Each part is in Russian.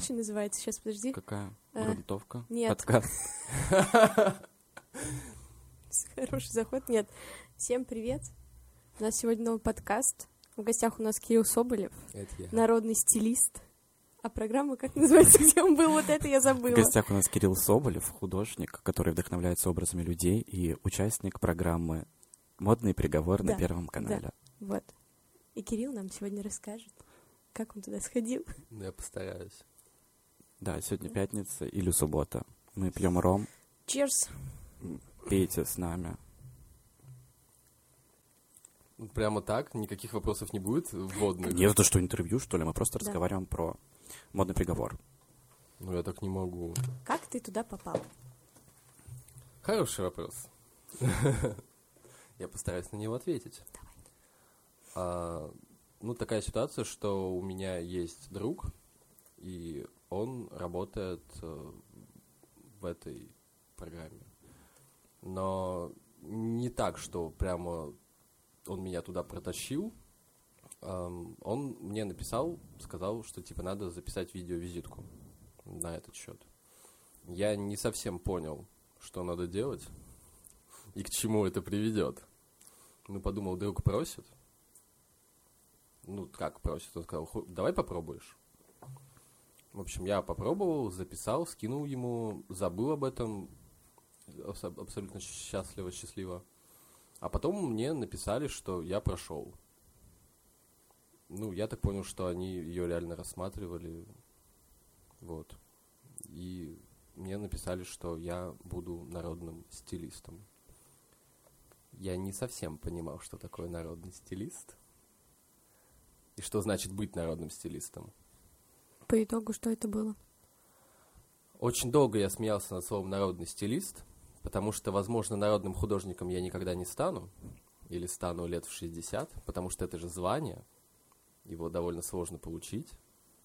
что называется? Сейчас, подожди. Какая? Э, Грунтовка? нет. Подкаст. Хороший заход. Нет. Всем привет. У нас сегодня новый подкаст. В гостях у нас Кирилл Соболев, Это я. народный стилист. А программа как называется, где он был? Вот это я В забыла. гостях у нас Кирилл Соболев, художник, который вдохновляется образами людей и участник программы «Модный приговор» на Да, Первом канале. Вот. И Кирилл нам сегодня расскажет, как он туда сходил. Ну, Я постараюсь. Да, сегодня пятница или суббота. Мы пьем ром, Cheers. пейте с нами. Прямо так? Никаких вопросов не будет вводных? Нет, это что, интервью, что ли? Мы просто Да. разговариваем про модный приговор. Ну, я так не могу. Как ты туда попал? Хороший вопрос. Я постараюсь на него ответить. Давай. А, ну, такая ситуация, что у меня есть друг, и он работает э, в этой программе. Но не так, что прямо он меня туда протащил. Ам, Он мне написал, сказал, что типа надо записать видеовизитку на этот счет. Я не совсем понял, что надо делать и к чему это приведет. Ну, подумал, друг просит. Ну, как просит? Он сказал, «Ху- давай попробуешь. В общем, я попробовал, записал, скинул ему, забыл об этом, абс- абсолютно счастливо, счастливо. А потом мне написали, что я прошел. Ну, я так понял, что они ее реально рассматривали. Вот. И мне написали, что я буду народным стилистом. Я не совсем понимал, что такое народный стилист. И что значит быть народным стилистом. По итогу, что это было? Очень долго я смеялся над словом «народный стилист», потому что, возможно, народным художником я никогда не стану, или стану лет в 60, потому что это же звание, его довольно сложно получить.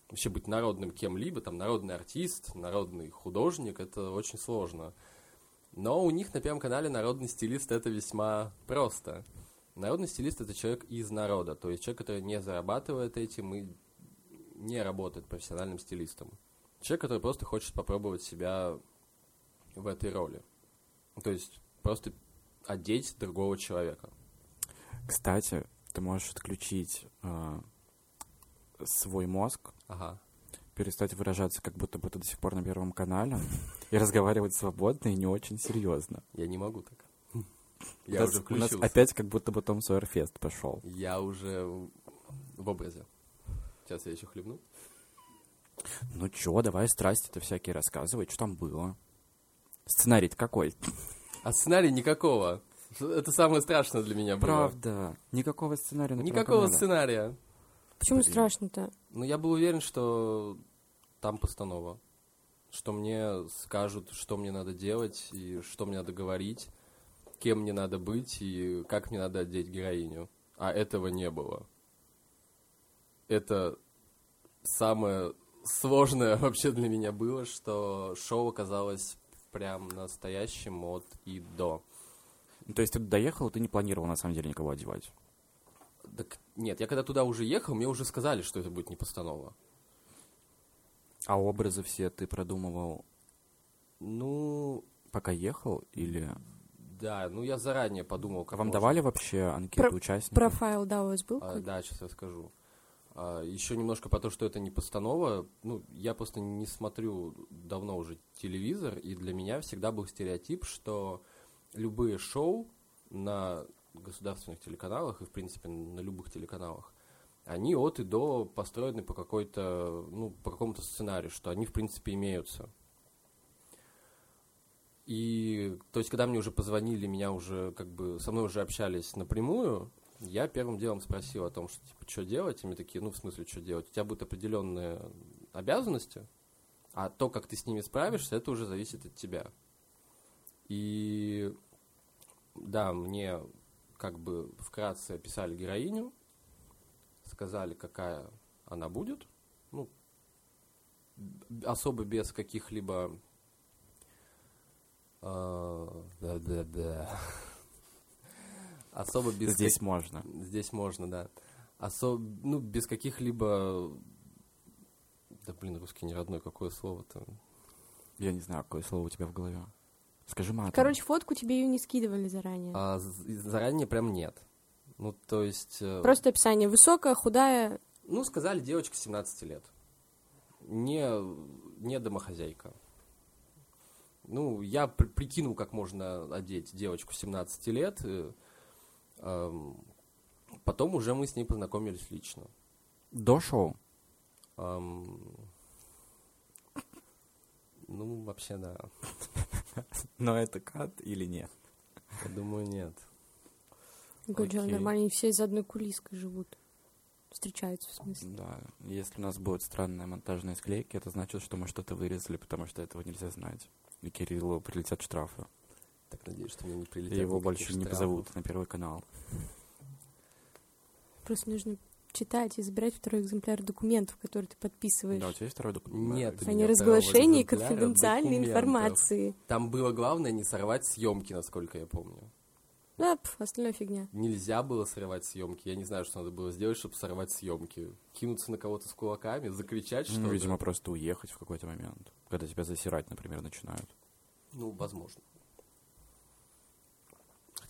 Вообще быть народным кем-либо, там, народный артист, народный художник, это очень сложно. Но у них на Первом канале народный стилист это весьма просто. Народный стилист это человек из народа, то есть человек, который не зарабатывает этим и не работает профессиональным стилистом. Человек, который просто хочет попробовать себя в этой роли. То есть просто одеть другого человека. Кстати, ты можешь отключить э, свой мозг, Ага. перестать выражаться, как будто бы ты до сих пор на Первом канале, и разговаривать свободно и не очень серьезно. Я не могу так. У Я нас- уже у нас опять как будто бы Том Сойерфест пошел. Я уже в образе. Сейчас я еще хлебну. Ну чё, давай страсти-то всякие рассказывай, что там было. Сценарий какой? А сценария никакого. Это самое страшное для меня было. Правда. Никакого сценария Никакого канале. сценария. Почему Блин. страшно-то? Но я был уверен, что там постанова. Что мне скажут, что мне надо делать, и что мне надо говорить, кем мне надо быть, и как мне надо одеть героиню. А этого не было. Это самое сложное вообще для меня было, что шоу оказалось прям настоящим от и до. Ну, то есть ты доехал, ты не планировал на самом деле никого одевать. Так нет, я когда туда уже ехал, мне уже сказали, что это будет не постанова. А образы все ты продумывал, Ну, пока ехал, или... да, ну я заранее подумал, как Вам можно. давали вообще анкету Про- участников? Профайл, да, у вас был? А, да, сейчас я скажу. Еще немножко про то, что это не постанова. Ну, я просто не смотрю давно уже телевизор, и для меня всегда был стереотип, что любые шоу на государственных телеканалах и, в принципе, на любых телеканалах, они от и до построены по какой-то, ну, по какому-то сценарию, что они, в принципе, имеются. И, то есть, когда мне уже позвонили, меня уже, как бы, со мной уже общались напрямую, я первым делом спросил о том, что, типа, что делать, и мне такие, ну, в смысле, что делать? У тебя будут определенные обязанности, а то, как ты с ними справишься, это уже зависит от тебя. И, да, мне, как бы, вкратце описали героиню, сказали, какая она будет, ну, особо без каких-либо... Да-да-да. Особо без... Здесь как- можно. Здесь можно, да. Особ... Ну, без каких-либо Да блин, русский не родной, какое слово-то? Я не знаю, какое слово у тебя в голове. Скажи матом. Короче, фотку тебе ее не скидывали заранее. А заранее прям нет. Ну, то есть... э, Просто описание. Высокая, худая. Ну, сказали, девочка 17 лет. Не, не домохозяйка. Ну, я при- прикинул, как можно одеть девочку 17 лет. Эм, потом уже мы с ней познакомились лично. До шоу? Эм, ну, вообще, да. Но это кат или нет? Я думаю, нет. Говорю, Окей. нормально, они все из одной кулиской живут. Встречаются, в смысле. Да. Если у нас будет странная монтажная склейки, это значит, что мы что-то вырезали, потому что этого нельзя знать. И Кириллу прилетят штрафы. Так надеюсь, что мне не И прилетят его больше не штрафов. позовут на первый канал. Просто нужно читать и забирать второй экземпляр документов, которые ты подписываешь. Да, у тебя есть второй документ? Нет, неразглашении второго экземпляра конфиденциальной документов. информации. Там было главное не сорвать съемки, насколько я помню. Да, пф, остальная фигня. Нельзя было срывать съемки. Я не знаю, что надо было сделать, чтобы сорвать съемки. Кинуться на кого-то с кулаками, закричать что-то. Ну, видимо, просто уехать в какой-то момент. Когда тебя засирать, например, начинают. Ну, возможно.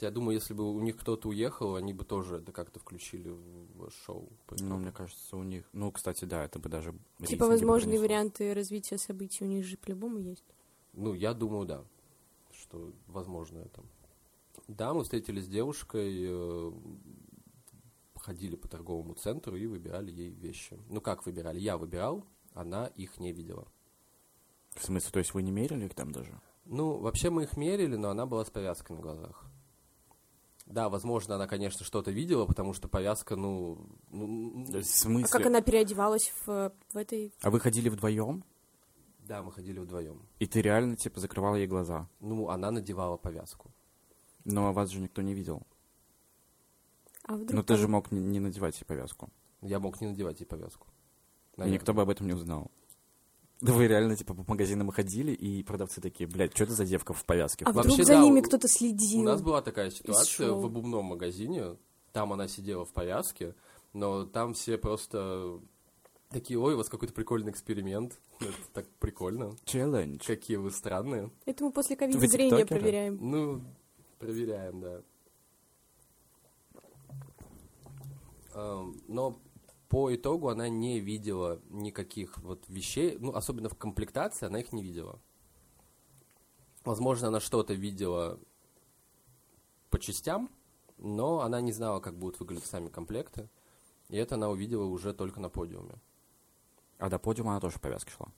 Хотя я думаю, если бы у них кто-то уехал, они бы тоже это как-то включили в шоу. по Ну, мне кажется, у них... Ну, кстати, да, это бы даже... Типа возможные варианты развития событий у них же по-любому есть. Ну, я думаю, да, что возможно это. Да, мы встретились с девушкой, э, ходили по торговому центру и выбирали ей вещи. Ну, как выбирали? Я выбирал, она их не видела. В смысле, то есть вы не мерили их там даже? Ну, вообще мы их мерили, но она была с повязкой на глазах. Да, возможно, она, конечно, что-то видела, потому что повязка, ну... ну, в А смысле... как она переодевалась в, в этой... А вы ходили вдвоем? Да, мы ходили вдвоем. И ты реально, типа, закрывал ей глаза? Ну, она надевала повязку. Но вас же никто не видел. А вдруг Ну, ты же мог не, надевать ей повязку. Я мог не надевать ей повязку. И Наверное. никто бы об этом не узнал. Да вы реально, типа, по магазинам ходили, и продавцы такие, блядь, что это за девка в повязке? А Вообще, вдруг за да, ними у- кто-то следил? У нас была такая ситуация в обувном магазине. Там она сидела в повязке, но там все просто такие, ой, у вас какой-то прикольный эксперимент. Это так прикольно. Челлендж. Какие вы странные. Это мы после ковида зрение тиктокеры? проверяем. Ну, проверяем, да. Но по итогу она не видела никаких вот вещей, ну, особенно в комплектации, она их не видела. Возможно, она что-то видела по частям, но она не знала, как будут выглядеть сами комплекты. И это она увидела уже только на подиуме. А до подиума она тоже в повязке шла.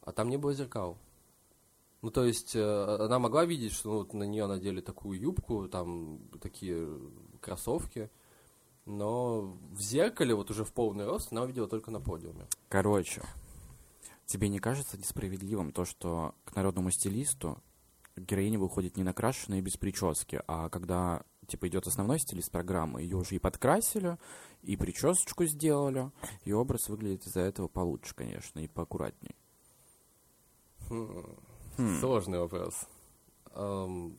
А там не было зеркал. Ну, то есть, э, она могла видеть, что ну, вот на нее надели такую юбку, там такие кроссовки, но в зеркале, вот уже в полный рост, она увидела только на подиуме. Короче, тебе не кажется несправедливым то, что к народному стилисту героиня выходит не накрашенная и без прически, а когда типа идет основной стилист программы, ее уже и подкрасили, и причесочку сделали, и образ выглядит из-за этого получше, конечно, и поаккуратней. Хм, Хм. Сложный вопрос. Эм,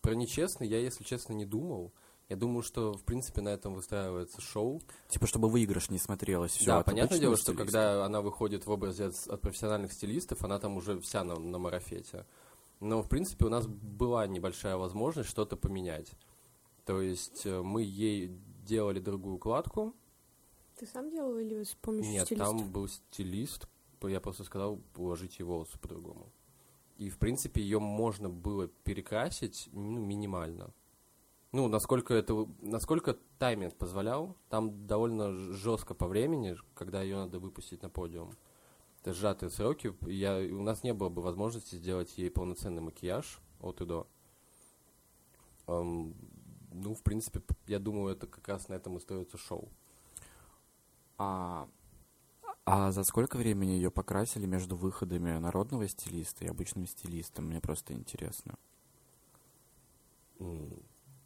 про нечестный я, если честно, не думал. Я думаю, что, в принципе, на этом выстраивается шоу. Типа, чтобы выигрыш не смотрелось все да, понятное дело, что когда она выходит в образе от, от профессиональных стилистов, она там уже вся на, на марафете. Но, в принципе, у нас была небольшая возможность что-то поменять. То есть э, мы ей делали другую укладку. Ты сам делал или с помощью Нет, стилиста? там был стилист. Я просто сказал уложить ей волосы по-другому. И, в принципе, ее можно было перекрасить ну, минимально. Ну, насколько это, насколько тайминг позволял, там довольно жестко по времени, когда ее надо выпустить на подиум. Это сжатые сроки. Я, у нас не было бы возможности сделать ей полноценный макияж от и до. Эм, ну, в принципе, я думаю, это как раз на этом и строится шоу. А, а за сколько времени ее покрасили между выходами народного стилиста и обычным стилистом? Мне просто интересно. М,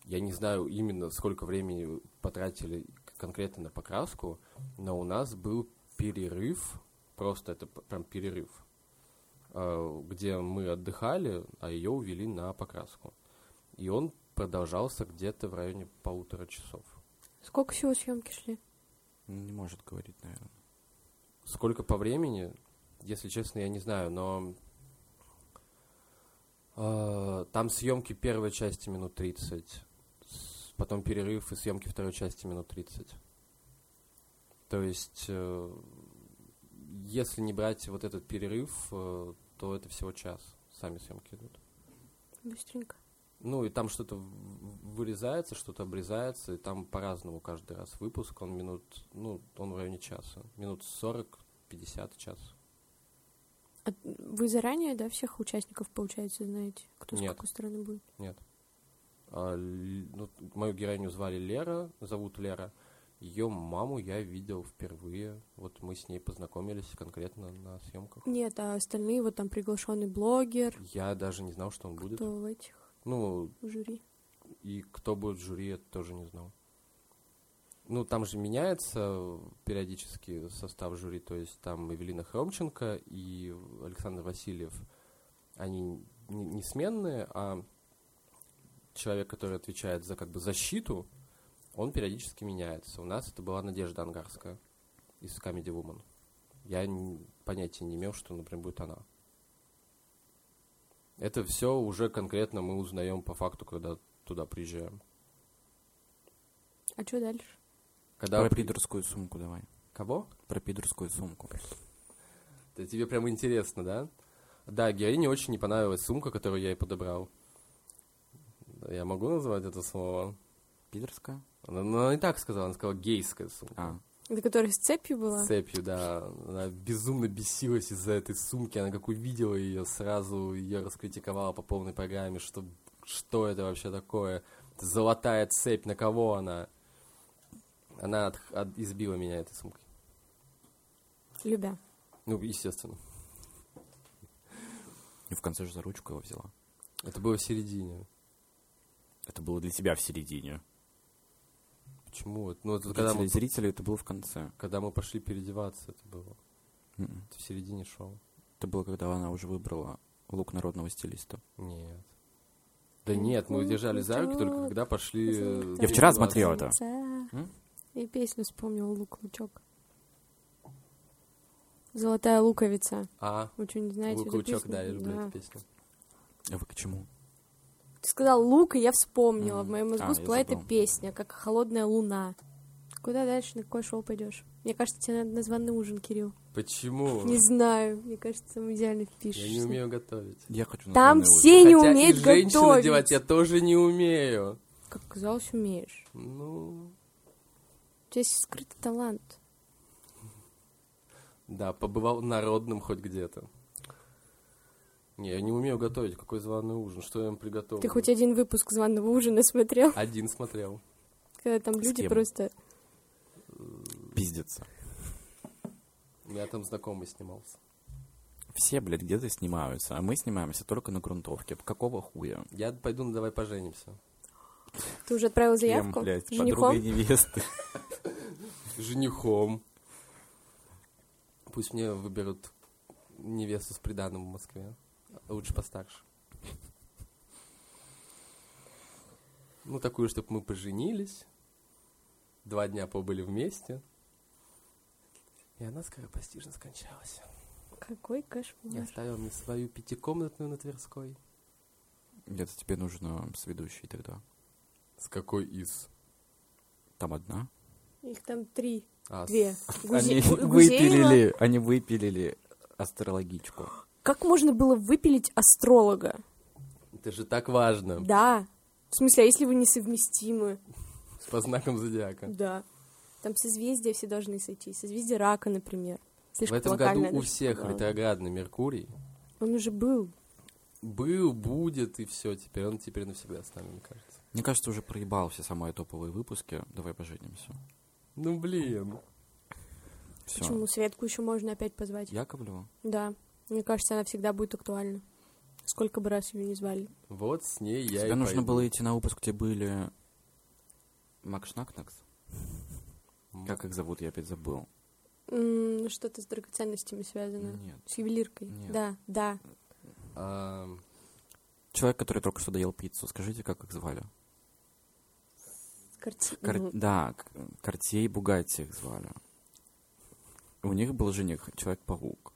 Я не знаю именно, сколько времени потратили конкретно на покраску, но у нас был перерыв, просто это прям перерыв, э, где мы отдыхали, а ее увели на покраску. И он продолжался где-то в районе полутора часов. Сколько всего съемки шли? Не может говорить, наверное. сколько по времени, если честно, я не знаю, но э, там съемки первой части минут 30, с- потом перерыв и съемки второй части минут 30. То есть, э, если не брать вот этот перерыв, э, то это всего час. Сами съемки идут. Быстренько. Ну, и там что-то вырезается, что-то обрезается, и там по-разному каждый раз выпуск, он минут, ну, он в районе часа. Минут 40-50 час. А вы заранее, да, всех участников, получается, знаете, кто с Нет. какой стороны будет? Л- ну, мою героиню звали Лера, зовут Лера. Ее маму я видел впервые. Вот мы с ней познакомились конкретно на съемках. Нет, а остальные, вот там приглашенный блогер, Я даже не знал, что он будет. кто в этих Ну, в жюри. и кто будет в жюри, я тоже не знал. Ну, там же меняется периодически состав жюри, то есть там Эвелина Хромченко и Александр Васильев, они не, не сменные, а человек, который отвечает за как бы защиту, он периодически меняется. У нас это была Надежда Ангарская из Comedy Woman. Я понятия не имел, что, например, будет она. Это все уже конкретно мы узнаем по факту, когда туда приезжаем. А что дальше? Когда Про при- пидорскую сумку давай. Кого? Про пидорскую сумку. Это тебе прям интересно, да? Да, героине очень не понравилась сумка, которую я ей подобрал. Я могу назвать это слово? Пидорская? Она, ну, она и так сказала, она сказала гейская сумка. А, Это которая с цепью была? С цепью, да. Она безумно бесилась из-за этой сумки. Она как увидела ее, сразу ее раскритиковала по полной программе, что, что это вообще такое. Это золотая цепь, на кого она? Она от- от- избила меня этой сумкой. Любя. Ну, естественно. и в конце же за ручку его взяла. Это было в середине. Это было для тебя в середине. Почему? Ну, это Для когда мы, телезрителей это было в конце. когда мы пошли переодеваться, это было. М-м. Это в середине шоу. Это было, когда она уже выбрала лук народного стилиста. Нет. Да нет, мы держали за руки только когда пошли... э, Я вчера смотрел это. И песню вспомнил «Лук-лучок». «Золотая луковица». А, Вы что, не знаете эту лук-лучок, да, я люблю эту песню. А вы к чему? Ты сказал лук, и я вспомнила. Мгм. В моем мозгу А, я всплыла эта песня, как «Холодная луна». Куда дальше, на какое шоу пойдешь? Мне кажется, тебе надо на званый ужин, Кирилл. Почему? Не знаю, мне кажется, там идеально Я впишешься. не умею готовить. Я хочу на Там званый ужин. все не Хотя умеют и готовить. делать я тоже не умею. Как казалось, умеешь. Ну, У тебя есть скрытый талант. да, побывал народным хоть где-то. Не, я не умею готовить. Какой званый ужин? Что я им приготовлю? Ты хоть один выпуск званого ужина смотрел? Один смотрел. Когда там С люди кем? просто... Пиздится. У меня там знакомый снимался. Все, блядь, где-то снимаются, а мы снимаемся только на грунтовке. Какого хуя? Я пойду, ну давай поженимся. Ты уже отправил Кем, заявку? блядь, с женихом? подругой невесты. Женихом. Пусть мне выберут невесту с приданым в Москве. Лучше постарше. Ну, такую, чтобы мы поженились. Два дня побыли вместе. И она скоропостижно скончалась. Какой И кошмар. оставила мне свою пятикомнатную на Тверской. Где-то тебе нужно с ведущей тогда. С какой из? Там одна. Их там три, А, с- две. Они Гузе- Гузеева. выпилили, они выпилили астрологичку. Как можно было выпилить астролога? Это же так важно. Да. В смысле, а если вы несовместимы? По знакам зодиака. Да. Там созвездия все должны сойти. Созвездие рака, например. В Слишком этом году у всех сказала. ретроградный Меркурий. Он уже был. Был, будет, и все. Теперь он теперь навсегда с нами, мне кажется. Мне кажется, уже проебал все самые топовые выпуски. Давай поженимся. Ну, блин. Все. Почему? Светку еще можно опять позвать. Яковлева? Да. Мне кажется, она всегда будет актуальна. Сколько бы раз ее не звали. Вот с ней я Тебе и нужно пойду. было идти на выпуск, где были Макс Шнакнакс. М. Как их зовут, я опять забыл. М, Что-то с драгоценностями связано. Нет. С ювелиркой. Нет. Да, да. А, Человек, который только что доел пиццу, скажите, как их звали? Карти- Кар- ну, Да, К- Картье и Бугатти их звали. У них был жених, Человек-паук.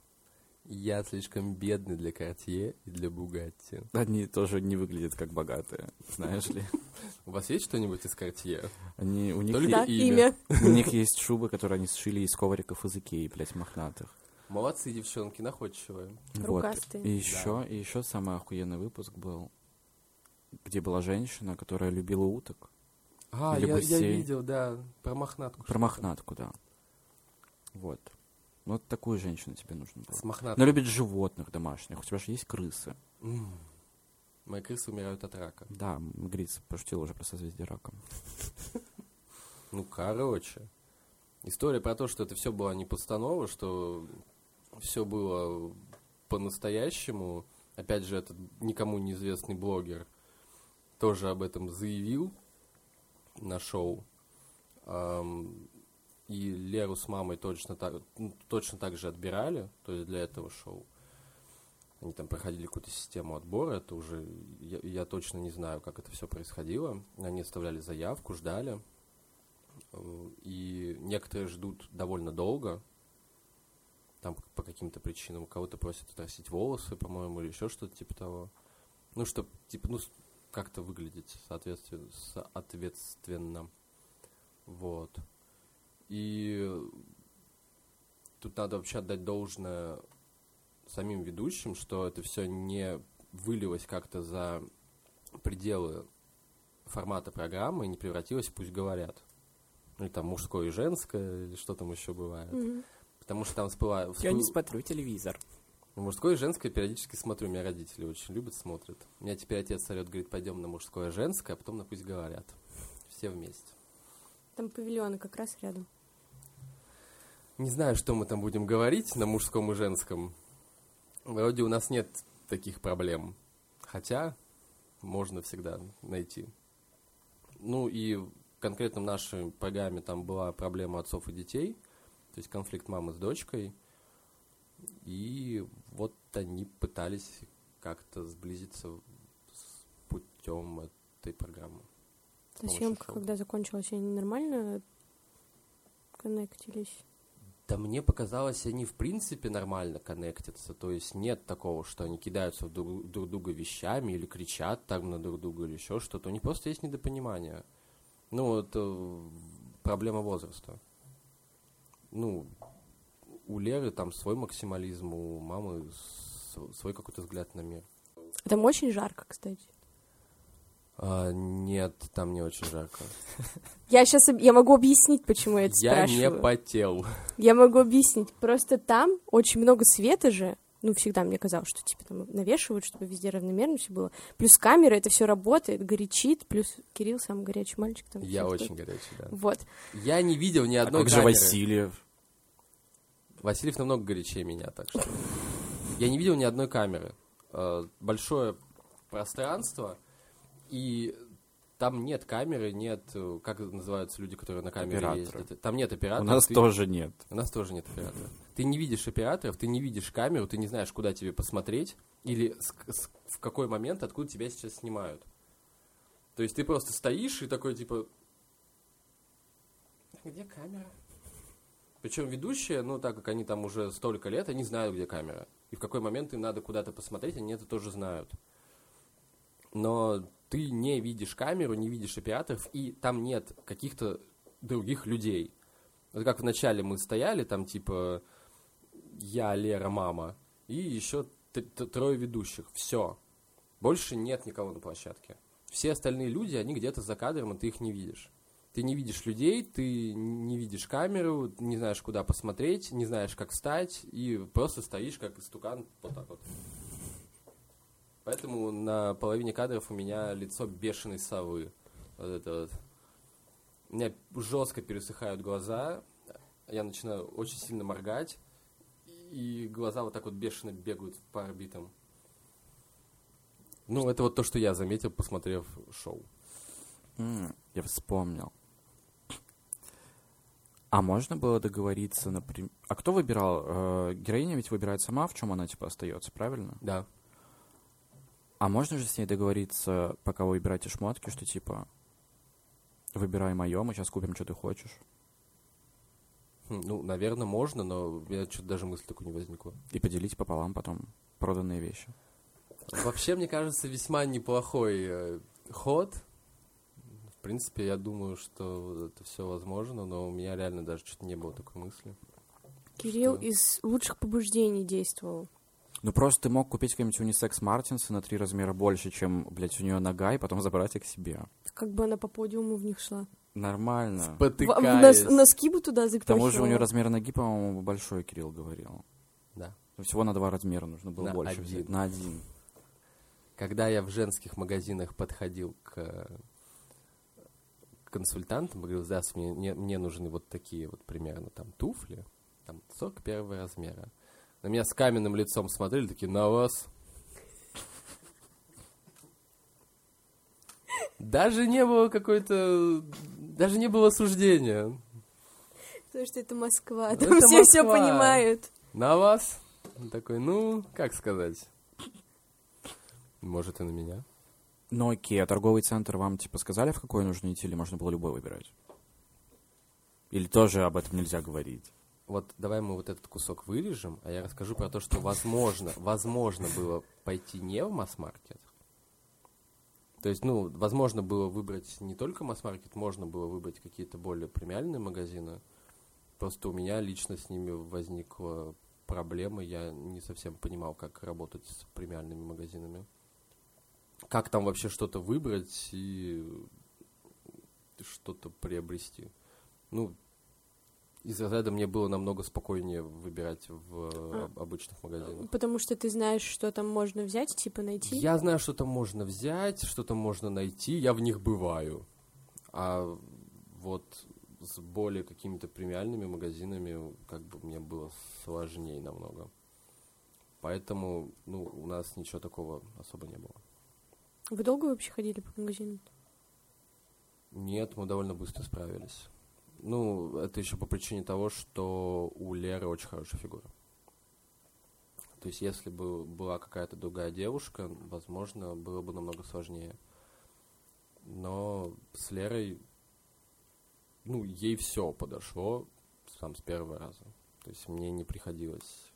Я слишком бедный для Картье и для Бугатти. Они тоже не выглядят как богатые, знаешь ли. У вас есть что-нибудь из Картье? Они, у, них, Только Да, имя. имя. у них есть шубы, которые они сшили из ковриков из Икеи, блядь, мохнатых. Молодцы, девчонки, находчивые. Вот. Рукастые. И еще, и еще самый охуенный выпуск был, где была женщина, которая любила уток. А, я, я видел, да, про мохнатку. Про мохнатку, да. Вот. Вот такую женщину тебе нужно было. С. Она любит животных домашних. У тебя же есть крысы. М. Мои крысы умирают от рака. Да, Гриц пошутил уже про созвездие рака. Ну, короче. История про то, что это все была не постанова, что все было по-настоящему. Опять же, этот никому неизвестный блогер тоже об этом заявил на шоу. И Леру с мамой точно так, ну, точно так же отбирали, то есть для этого шоу. Они там проходили какую-то систему отбора, это уже, я, я точно не знаю, как это все происходило. Они оставляли заявку, ждали. И некоторые ждут довольно долго, там по каким-то причинам. У кого-то просят отрастить волосы, по-моему, или еще что-то типа того. Ну, чтобы, типа, ну, как-то выглядеть соответственно, соответственно. Вот. И тут надо вообще отдать должное самим ведущим, что это все не вылилось как-то за пределы формата программы и не превратилось в «Пусть говорят». Ну, или там мужское и женское, или что там еще бывает. Мгм. Потому что там всплыла... Я не смотрю телевизор. Мужское и женское периодически смотрю, меня родители очень любят, смотрят. У меня теперь отец орет, говорит, пойдем на мужское и женское, а потом на пусть говорят. Все вместе. Там павильоны как раз рядом. Не знаю, что мы там будем говорить на мужском и женском. Вроде у нас нет таких проблем. Хотя можно всегда найти. Ну и конкретно в нашей программе там была проблема отцов и детей. То есть конфликт мамы с дочкой. И вот они пытались как-то сблизиться с путем этой программы. Съемка, когда закончилась, они нормально коннектились? Да мне показалось, они в принципе нормально коннектятся. То есть нет такого, что они кидаются друг, друг друга вещами или кричат там на друг друга или еще что-то. У них просто есть недопонимание. Ну, это проблема возраста. Ну, у Леры там свой максимализм, у мамы свой какой-то взгляд на мир. Там очень жарко, кстати. А, нет, там не очень жарко. Я сейчас я могу объяснить, почему я это Я не спрашиваю. потел. Я могу объяснить. Просто там очень много света же. Ну, всегда мне казалось, что типа там навешивают, чтобы везде равномерно все было. Плюс камера, это все работает, горячит. Плюс Кирилл самый горячий мальчик там. Я очень такое. горячий, да. Вот. Я не видел ни А одной как же камеры. Васильев? Васильев намного горячее меня, так что. Я не видел ни одной камеры. Э, Большое пространство, и там нет камеры, нет, э, как называются люди, которые на камере Операторы. ездят. Там нет У операторов. нас ты- тоже нет. У нас тоже нет операторов. Ты не видишь операторов, ты не видишь камеру, ты не знаешь, куда тебе посмотреть, или с- с- в какой момент, откуда тебя сейчас снимают. То есть ты просто стоишь и такой, типа, где камера? Причем ведущие, ну, так как они там уже столько лет, они знают, где камера. И в какой момент им надо куда-то посмотреть, они это тоже знают. Но ты не видишь камеру, не видишь операторов, и там нет каких-то других людей. Вот как вначале мы стояли, там типа я, Лера, мама, и еще трое ведущих. Все. Больше нет никого на площадке. Все остальные люди, они где-то за кадром, и ты их не видишь. Ты не видишь людей, ты не видишь камеру, не знаешь, куда посмотреть, не знаешь, как встать, и просто стоишь, как истукан, вот так вот. Поэтому на половине кадров у меня лицо бешеной совы. Вот это вот. У меня жестко пересыхают глаза, я начинаю очень сильно моргать, и глаза вот так вот бешено бегают по орбитам. Ну, это вот то, что я заметил, посмотрев шоу. М, Я вспомнил. А можно было договориться, например... А кто выбирал? Э, Героиня ведь выбирает сама, в чем она, типа, остается, правильно? Да. А можно же с ней договориться, пока вы выбираете шмотки, что, типа, выбирай мое, мы сейчас купим, что ты хочешь? Хм, Ну, наверное, можно, но у меня что-то даже мысли такой не возникло. И поделить пополам потом проданные вещи. Вообще, мне кажется, весьма неплохой э, ход. В принципе, я думаю, что это все возможно, но у меня реально даже что-то не было такой мысли. Кирилл Что? из лучших побуждений действовал. Ну просто ты мог купить какой-нибудь унисекс Мартинса на три размера больше, чем, блядь, у нее нога, и потом забрать их себе. Как бы она по подиуму в них шла. Нормально. В- Потыкаясь. нос- носки бы туда К тому же у нее размер ноги, по-моему, большой, Кирилл говорил. Да. Всего на два размера нужно было На больше один. взять. На один. Когда я в женских магазинах подходил к э, консультантам, говорил, здравствуйте, мне, мне, мне нужны вот такие вот примерно там туфли, там 41 размера. На меня с каменным лицом смотрели, такие, на вас. Даже не было какой-то... Даже не было осуждения. Потому что это Москва, Ну, там это все все понимают. На вас? Он такой, ну, как сказать? Может, и на меня. Ну окей, а торговый центр вам, типа, сказали, в какой нужно идти, или можно было любой выбирать? Или тоже об этом нельзя говорить? Вот давай мы вот этот кусок вырежем, а я расскажу про то, что возможно, возможно было пойти не в масс-маркет. То есть, ну, возможно было выбрать не только масс-маркет, можно было выбрать какие-то более премиальные магазины. Просто у меня лично с ними возникла проблема, я не совсем понимал, как работать с премиальными магазинами. Как там вообще что-то выбрать и что-то приобрести. Ну, из разряда мне было намного спокойнее выбирать в э, об- обычных магазинах. Потому что ты знаешь, что там можно взять, типа найти. Я знаю, что там можно взять, что там можно найти, я в них бываю. А вот с более какими-то премиальными магазинами как бы мне было сложнее намного. Поэтому, ну, у нас ничего такого особо не было. Вы долго вообще ходили по магазинам? Нет, мы довольно быстро справились. Ну, это еще по причине того, что у Леры очень хорошая фигура. То есть, если бы была какая-то другая девушка, возможно, было бы намного сложнее. Но с Лерой, ну, ей все подошло сам с первого раза. То есть, мне не приходилось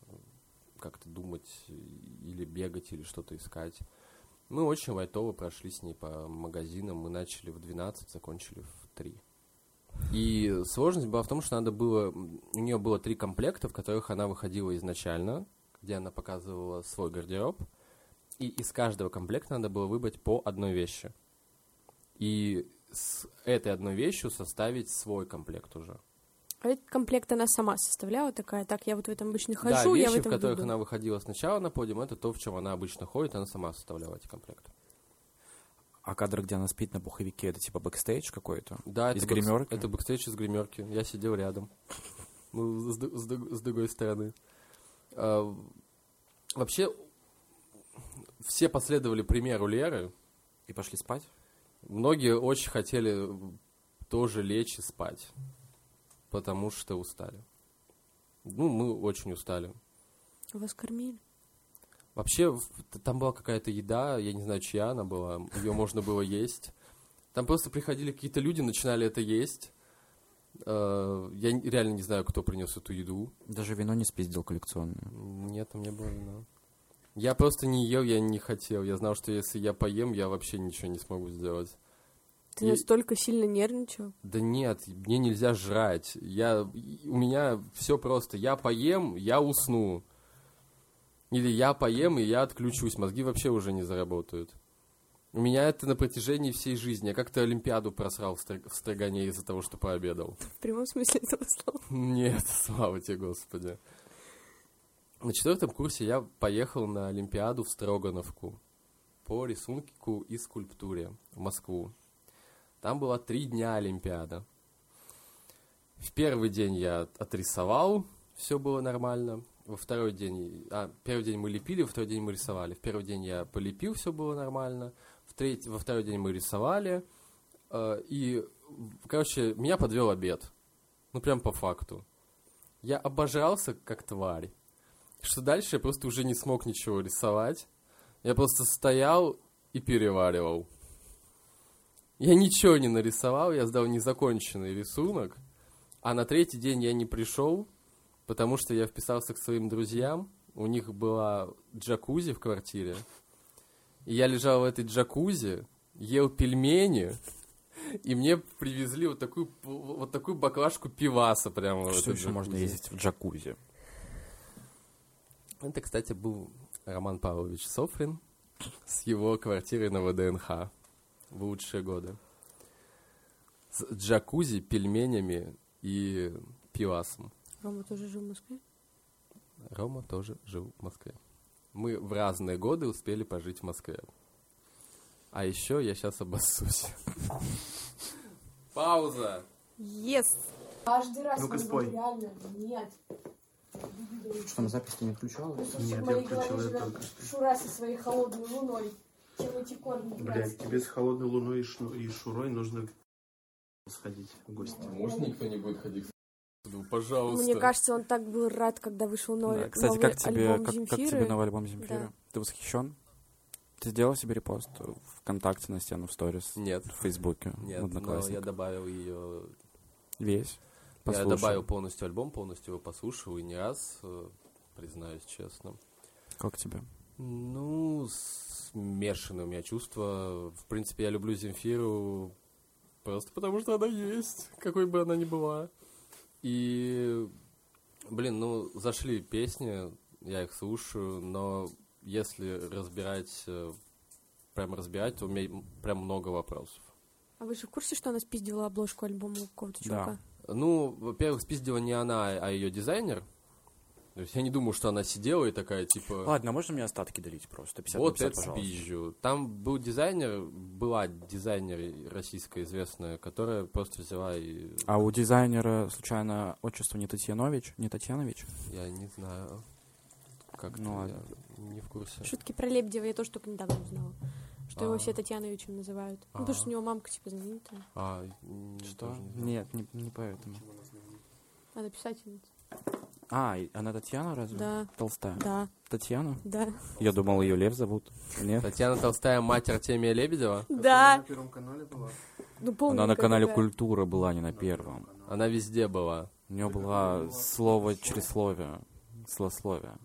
как-то думать или бегать, или что-то искать. Мы очень лайтово прошли с ней по магазинам. Мы начали в 12, закончили в 3. И сложность была в том, что надо было... У нее было три комплекта, в которых она выходила изначально, где она показывала свой гардероб. И из каждого комплекта надо было выбрать по одной вещи. И с этой одной вещью составить свой комплект уже. А этот комплект она сама составляла такая, так, я вот в этом обычно да, хожу, вещи, я в этом в которых буду. она выходила сначала на подиум, это то, в чем она обычно ходит, она сама составляла эти комплекты. А кадр, где она спит на пуховике, это типа бэкстейдж какой-то? Да, Из это гримерки? Это бэкстейдж из гримерки. Я сидел рядом. Ну, с, с с другой стороны. А, вообще, все последовали примеру Леры. И пошли спать? Многие очень хотели тоже лечь и спать, потому что устали. Ну, мы очень устали. Вас кормили? Вообще, там была какая-то еда, я не знаю, чья она была, ее можно было есть. Там просто приходили какие-то люди, начинали это есть. Э, Я реально не знаю, кто принес эту еду. Даже вино не спиздил коллекционное. Нет, там не было вина. Я просто не ел, я не хотел. Я знал, что если я поем, я вообще ничего не смогу сделать. Ты И- настолько сильно нервничал? Да нет, мне нельзя жрать. Я, у меня все просто. Я поем, я усну. Или я поем, и я отключусь. Мозги вообще уже не заработают. У меня это на протяжении всей жизни. Я как-то Олимпиаду просрал в, Стр- в Строгане из-за того, что пообедал. В прямом смысле этого слова. Нет, слава тебе, Господи. На четвертом курсе я поехал на Олимпиаду в Строгановку по рисунку и скульптуре в Москву. Там было три дня Олимпиада. В первый день я отрисовал, все было нормально. Во второй день, а, первый день мы лепили, во второй день мы рисовали. В первый день я полепил, все было нормально. В третий, во второй день мы рисовали. Э, и, короче, меня подвел обед. Ну, прям по факту. Я обожрался, как тварь. Что дальше я просто уже не смог ничего рисовать. Я просто стоял и переваривал. Я ничего не нарисовал, я сдал незаконченный рисунок. А на третий день я не пришел, потому что я вписался к своим друзьям. У них была джакузи в квартире. И я лежал в этой джакузи, ел пельмени, и мне привезли вот такую, вот такую баклажку пиваса прямо. Что еще можно джакузи. ездить в джакузи? Это, кстати, был Роман Павлович Софрин с его квартирой на ВДНХ в лучшие годы. С джакузи, пельменями и пивасом. Рома тоже жил в Москве? Рома тоже жил в Москве. Мы в разные годы успели пожить в Москве. А еще я сейчас обоссусь. Пауза! Yes! Каждый раз Ну-ка, спой. реально, нет. Что, там запись не включалась? Нет, я включил это только что. Шура со своей холодной луной, чем эти корни Блядь, тебе с холодной луной и шурой нужно сходить в гости. Может, никто не будет ходить к Пожалуйста. Мне кажется, он так был рад, когда вышел новый, Да, Кстати, новый как тебе, альбом как, как тебе новый альбом Земфиры? Да. Ты восхищен? Ты сделал себе репост ВКонтакте на стену в сторис? Нет, В Фейсбуке? нет, но я добавил ее Весь? Я Послушал. добавил полностью альбом, полностью его послушал и не раз, э, признаюсь честно. Как тебе? Ну, смешанные у меня чувства. В принципе, я люблю Земфиру просто потому, что она есть, какой бы она ни была. И, блин, ну, зашли песни, я их слушаю, но если разбирать, э, прям разбирать, то у меня прям много вопросов. А вы же в курсе, что она спиздила обложку альбома какого-то Да. чувака? Ну, во-первых, спиздила не она, а ее дизайнер. То есть я не думаю, что она сидела и такая, типа, Ладно, можно мне остатки делить просто? 50 вот 50, это пожалуйста. спизжу. Там был дизайнер, была дизайнер российская известная, которая просто взяла и... А у дизайнера, случайно, отчество не Татьянович? Не Татьянович? Я не знаю, как Ну я ладно. не в курсе. Шутки про Лебедева я тоже только недавно узнала. Что его А. все Татьяновичем называют. Ну, потому А. что у него мамка, типа, знаменитая. А, Что? Нет, не, не поэтому. Она писательница. А, она Татьяна разве? Да, Толстая. да, Татьяна? да. Я думал, ее Лев зовут. Нет? Татьяна Толстая, мать Артемия Лебедева. Да. На первом канале была. Ну, помню. Она на канале. Культура была, не на первом. Она везде была. У нее было слово через словие. Слословие.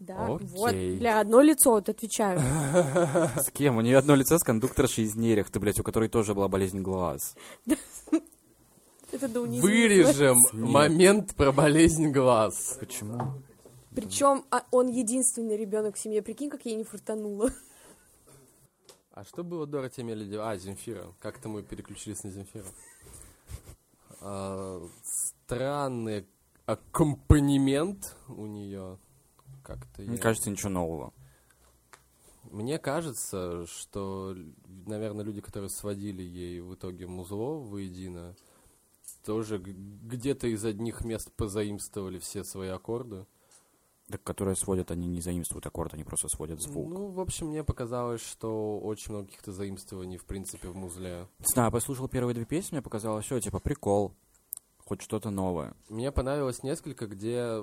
Да, Окей. вот. Бля, одно лицо, вот отвечаю. С кем? У нее одно лицо с кондукторшей из Нерехты, блядь, у которой тоже была болезнь глаз. Это унизительно. Вырежем момент про болезнь глаз. Почему? Причем а, он единственный ребенок в семье. Прикинь, как ей не фартануло. А что было до Артемия Лебедева? А, Земфира. Как-то мы переключились на Земфиру. А, странный аккомпанемент у нее. Как-то Мне я- кажется, ничего нового. Мне кажется, что, наверное, люди, которые сводили ей в итоге музло воедино, тоже где-то из одних мест позаимствовали все свои аккорды. Так, которые сводят, они не заимствуют аккорд, они просто сводят звук. Ну, в общем, мне показалось, что очень много каких-то заимствований, в принципе, в музле. Не знаю, послушал первые две песни, мне показалось, все, типа, прикол. Хоть что-то новое. Мне понравилось несколько, где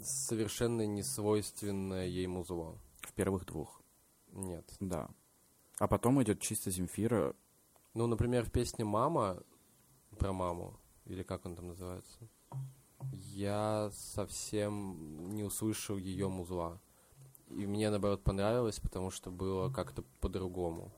совершенно не свойственное ей музло. В первых двух. Нет. Да. А потом идет чисто Земфира. Ну, например, в песне «Мама» про маму, или как он там называется, я совсем не услышал ее музла. И мне, наоборот, понравилось, потому что было как-то по-другому.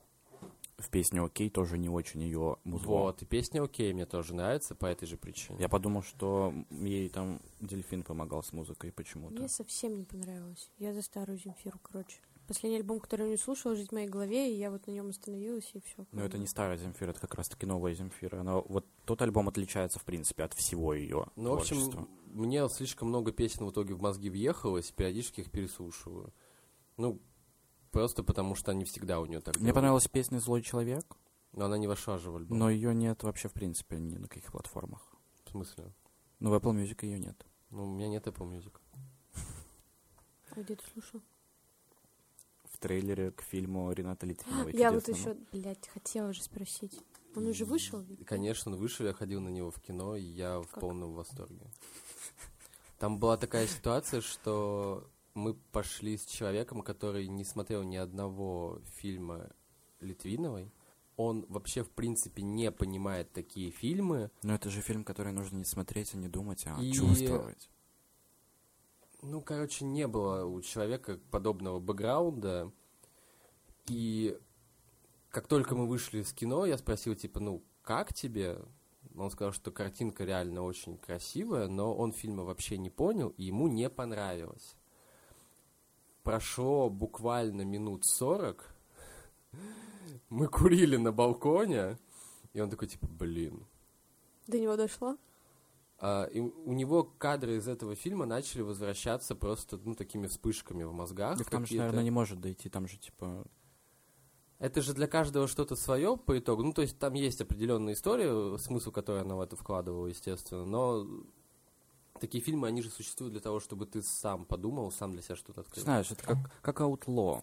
В песне «Окей» тоже не очень ее музло. Вот, и песня «Окей» мне тоже нравится по этой же причине. Я подумал, что ей там дельфин помогал с музыкой почему-то. Мне совсем не понравилось. Я за старую Земфиру, короче. Последний альбом, который я не слушала, «Жить в моей голове», и я вот на нем остановилась, и все. Но это не старая Земфира, это как раз-таки новая Земфира. Она, вот тот альбом отличается, в принципе, от всего ее Ну, в общем, мне слишком много песен в итоге в мозги въехалось, периодически их переслушиваю. Ну, просто потому что они всегда у нее так Мне делают. понравилась песня «Злой человек», Но она не вошла же в альбом. но ее нет вообще, в принципе, ни на каких платформах. В смысле? Ну, в Apple Music ее нет. Ну, у меня нет Apple Music. А где ты слушал? Трейлере к фильму Рената Литвиновой. Я вот еще, блядь, хотела же спросить. Он уже вышел? Конечно, он вышел, я ходил на него в кино, и я в полном восторге. Там была такая ситуация, что мы пошли с человеком, который не смотрел ни одного фильма Литвиновой. он вообще, в принципе, не понимает такие фильмы. Но это же фильм, который нужно не смотреть, а не думать, а И- чувствовать. Ну, короче, не было у человека подобного бэкграунда. И как только мы вышли из кино, я спросил, типа, ну, как тебе? Он сказал, что картинка реально очень красивая, но он фильма вообще не понял, и ему не понравилось. Прошло буквально минут сорок. Мы курили на балконе, и он такой, типа, блин, До него дошло? А, и у него кадры из этого фильма начали возвращаться просто, ну, такими вспышками в мозгах. Так там же, наверное, не может дойти, там же, типа... Это же для каждого что-то свое по итогу. Ну, то есть там есть определенная история, смысл которой она в это вкладывала, естественно. Но такие фильмы, они же существуют для того, чтобы ты сам подумал, сам для себя что-то открыл. Знаешь, это как, как аутло.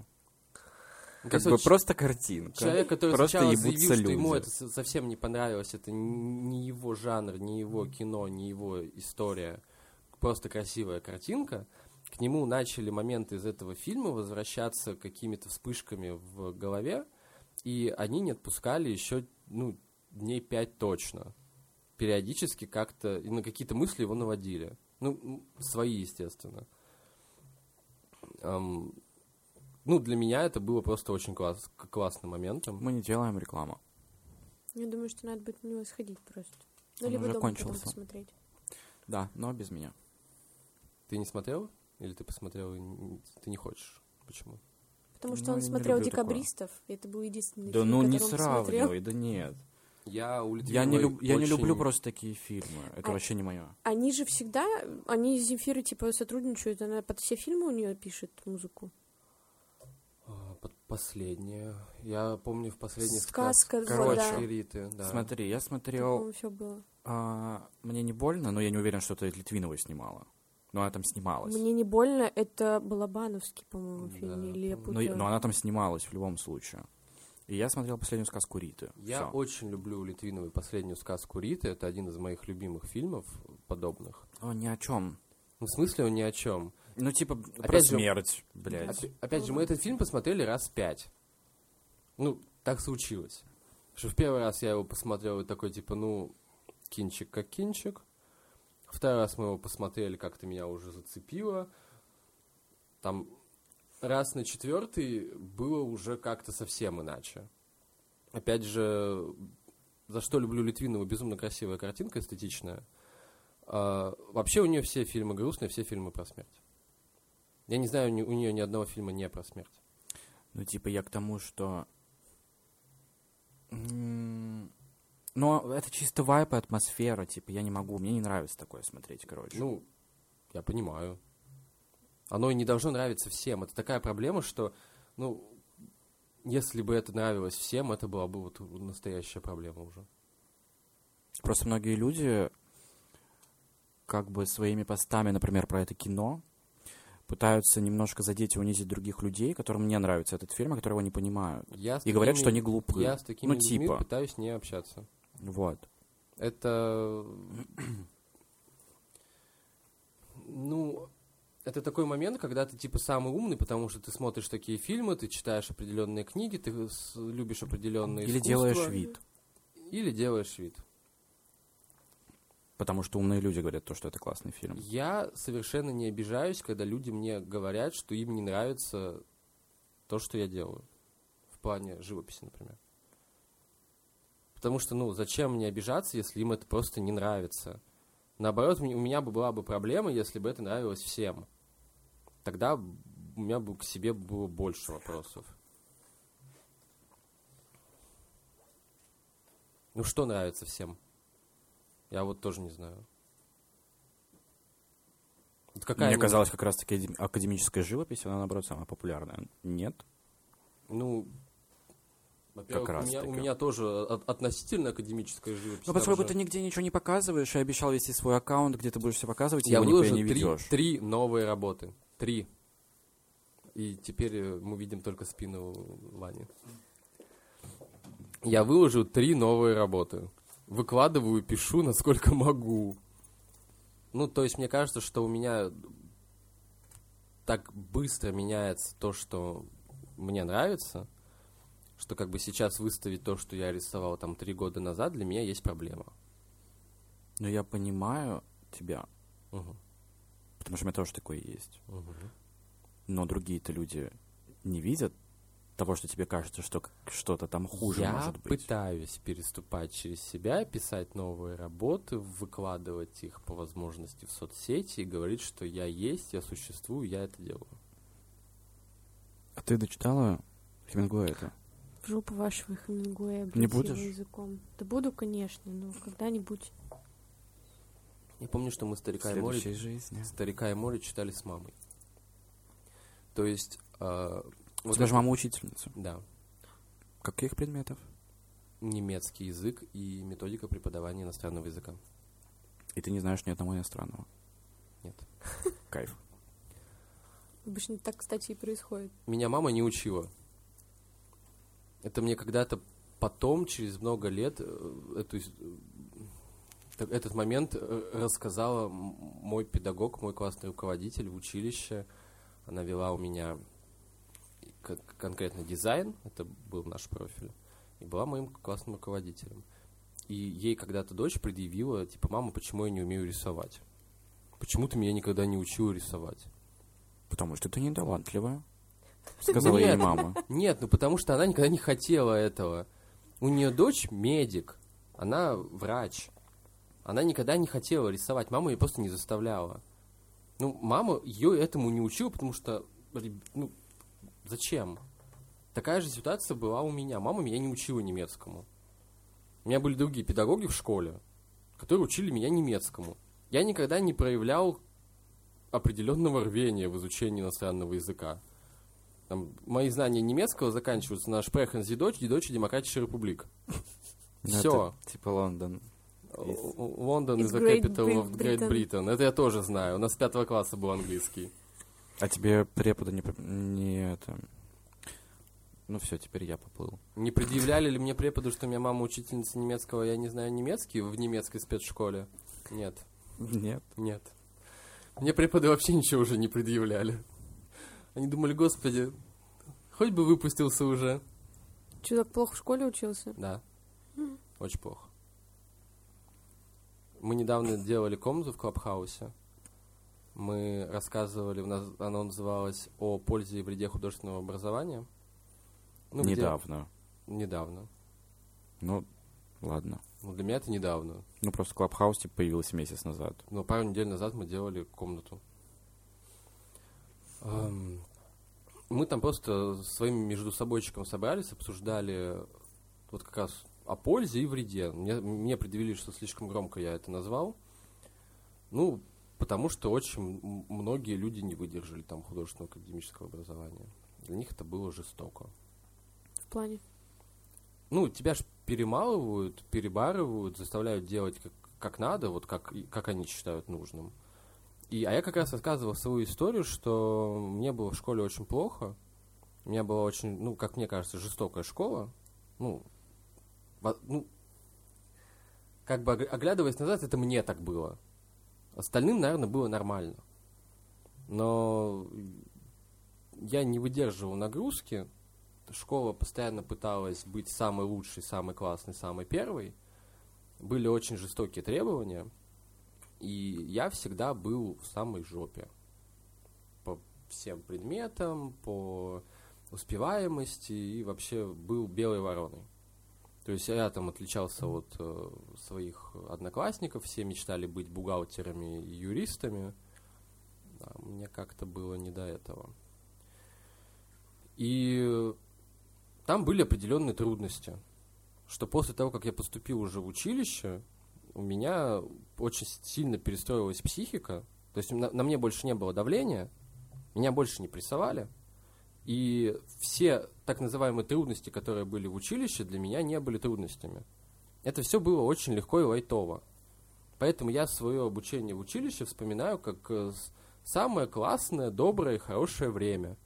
Ну, Как бы просто картинка. Человек, который просто сначала заявил, что ему люди. это со- совсем не понравилось, это не его жанр, не его кино, не его история, просто красивая картинка, к нему начали моменты из этого фильма возвращаться какими-то вспышками в голове, и они не отпускали еще, ну, дней пять точно. Периодически как-то, и на какие-то мысли его наводили. Ну, свои, естественно. Ну, для меня это было просто очень класс, классным моментом. Мы не делаем рекламу. Я думаю, что надо будет на него сходить просто. Ну, Он либо уже дома потом кончился. посмотреть. Да, но без меня. Ты не смотрел? Или ты посмотрел и ты не хочешь? Почему? Потому что Ну, он смотрел люблю такое. «Декабристов», и это был единственный Да фильм, ну не который он смотрел. сравнивай, да нет. Я у Я не, люб- я не люблю просто такие фильмы. Это А- вообще не мое. Они же всегда, они с Земфирой, типа, сотрудничают, она под все фильмы у нее пишет музыку. Под последнее. Я помню в последней сказке. Короче, да. Риты, да. Смотри, я смотрел... все было. а, мне не больно, но я не уверен, что это Литвинова снимала. Но она там снималась. Мне не больно, это Балабановский, по-моему, Да, фильм, или я по-моему. Но, путаю. но она там снималась в любом случае. И я смотрел последнюю сказку Риты. Я Всё. очень люблю Литвиновой последнюю сказку Риты. Это один из моих любимых фильмов подобных. О, ни о чем. Ну, в смысле он ни о чем. Ну, типа, про Опять же- смерть, блядь. Опя- опять же, мы этот фильм посмотрели раз пять. Ну, так случилось. Что в первый раз я его посмотрел и такой, типа, ну, кинчик как кинчик. Второй раз мы его посмотрели, как-то меня уже зацепило. Там раз на четвертый было уже как-то совсем иначе. Опять же, за что люблю Литвинову, безумно красивая картинка, эстетичная. А, вообще у нее все фильмы грустные, все фильмы про смерть. Я не знаю у нее ни одного фильма не про смерть. Ну, типа, я к тому, что... Но это чисто вайп и атмосфера, типа, я не могу, мне не нравится такое смотреть, короче. Ну, я понимаю. Оно и не должно нравиться всем. Это такая проблема, что, ну, если бы это нравилось всем, это была бы вот настоящая проблема уже. Просто многие люди как бы своими постами, например, про это кино, пытаются немножко задеть и унизить других людей, которым не нравится этот фильм, а которые его не понимают. Я И говорят, такими- что они глупые. Я с такими Ну, людьми типа. пытаюсь не общаться. Вот. Это... Ну, это такой момент, когда ты типа самый умный, потому что ты смотришь такие фильмы, ты читаешь определенные книги, ты любишь определенные Или делаешь вид. Или делаешь вид. Потому что умные люди говорят то, что это классный фильм. Я совершенно не обижаюсь, когда люди мне говорят, что им не нравится то, что я делаю. В плане живописи, например. Потому что, ну, зачем мне обижаться, если им это просто не нравится? Наоборот, у меня бы была бы проблема, если бы это нравилось всем. Тогда у меня бы к себе было больше вопросов. Ну, что нравится всем? Я вот тоже не знаю. Вот какая Мне они- казалось, как раз-таки академ- академическая живопись, она, наоборот, самая популярная. Нет? Ну, Как раз у, меня, у меня тоже от- относительно академическая живопись. Ну, поскольку же- ты нигде ничего не показываешь, и обещал вести свой аккаунт, где ты будешь все показывать, Я его выложил не три, ведешь. три новые работы. Три. И теперь э, мы видим только спину Вани. Я выложил три новые работы. Выкладываю, пишу, насколько могу. Ну, то есть мне кажется, что у меня так быстро меняется то, что мне нравится. Что как бы сейчас выставить то, что я рисовал там три года назад, для меня есть проблема. Но я понимаю тебя, Мгм. потому что у меня тоже такое есть. Мгм. Но другие-то люди не видят того, что тебе кажется, что что-то там хуже я может быть. пытаюсь переступать через себя, писать новые работы, выкладывать их по возможности в соцсети и говорить, что я есть, я существую, я это делаю. А ты дочитала Хемингуэя это? В жопу вашего Хемингуэя, Не будешь? языком. Да буду, конечно, но когда-нибудь. Я помню, что мы «Старика и море» жизни. «Старика и море» читали с мамой. То есть... э, У вот тебя же мама учительница. Да. Каких предметов? Немецкий язык и методика преподавания иностранного языка. И ты не знаешь ни одного иностранного. Нет. Кайф. Обычно так, кстати, и происходит. Меня мама не учила. Это мне когда-то потом, через много лет, э, эту, э, этот момент э, рассказала мой педагог, мой классный руководитель в училище. Она вела у меня конкретно дизайн, это был наш профиль, и была моим классным руководителем. И ей когда-то дочь предъявила, типа, мама, почему я не умею рисовать? Почему ты меня никогда не учила рисовать? Потому что ты недалантливая. Сказала ей мама. Нет, ну потому что она никогда не хотела этого. У нее дочь медик, она врач. Она никогда не хотела рисовать, мама ее просто не заставляла. Ну, мама ее этому не учила, потому что, ну, зачем? Такая же ситуация была у меня. Мама меня не учила немецкому. У меня были другие педагоги в школе, которые учили меня немецкому. Я никогда не проявлял определенного рвения в изучении иностранного языка. Там, мои знания немецкого заканчиваются на Sie Deutsch, die Deutsche Demokratische Republik. Ну, это Типа Лондон. Лондон is the capital of Great Britain. Это я тоже знаю. У нас с пятого класса был английский. А тебе препода не, не это... Ну все, теперь я поплыл. Не предъявляли ли мне преподу, что у меня мама учительница немецкого, я не знаю немецкий в немецкой спецшколе? Нет, Нет. нет. Мне преподы вообще ничего уже не предъявляли. Они думали, господи, хоть бы выпустился уже. Чудак плохо в школе учился? Да. Очень плохо. Мы недавно делали комнату в Клабхаусе. Мы рассказывали, у нас она называлась «О пользе и вреде художественного образования». Ну, где- Недавно. Недавно. Ну, ладно. Ну, для меня это недавно. Ну, просто Клабхаус типа появился месяц назад. Но пару недель назад мы делали комнату. Эм, Мы там просто своим между собойчиком собрались, обсуждали вот как раз о пользе и вреде. Мне, мне предъявили, что слишком громко я это назвал. Ну, потому что очень многие люди не выдержали там художественного академического образования. Для них это было жестоко. В плане? ну, тебя ж перемалывают, перебарывают, заставляют делать как, как надо, вот как, как они считают нужным. И, а я как раз рассказывал свою историю, что мне было в школе очень плохо. У меня была очень, ну, как мне кажется, жестокая школа. Ну, во- ну как бы ог- оглядываясь назад, это мне так было. Остальным, наверное, было нормально. Но я не выдерживал нагрузки, школа постоянно пыталась быть самой лучшей, самой классной, самой первой. Были очень жестокие требования. И я всегда был в самой жопе. По всем предметам, по успеваемости и вообще был белой вороной. То есть я там отличался от э, своих одноклассников, все мечтали быть бухгалтерами и юристами. А мне как-то было не до этого. И там были определенные трудности. Что после того, как я поступил уже в училище, у меня очень сильно перестроилась психика. То есть на, на мне больше не было давления, меня больше не прессовали. И все так называемые трудности, которые были в училище, для меня не были трудностями. Это все было очень легко и лайтово. Поэтому я свое обучение в училище вспоминаю как э, самое классное, доброе и хорошее время.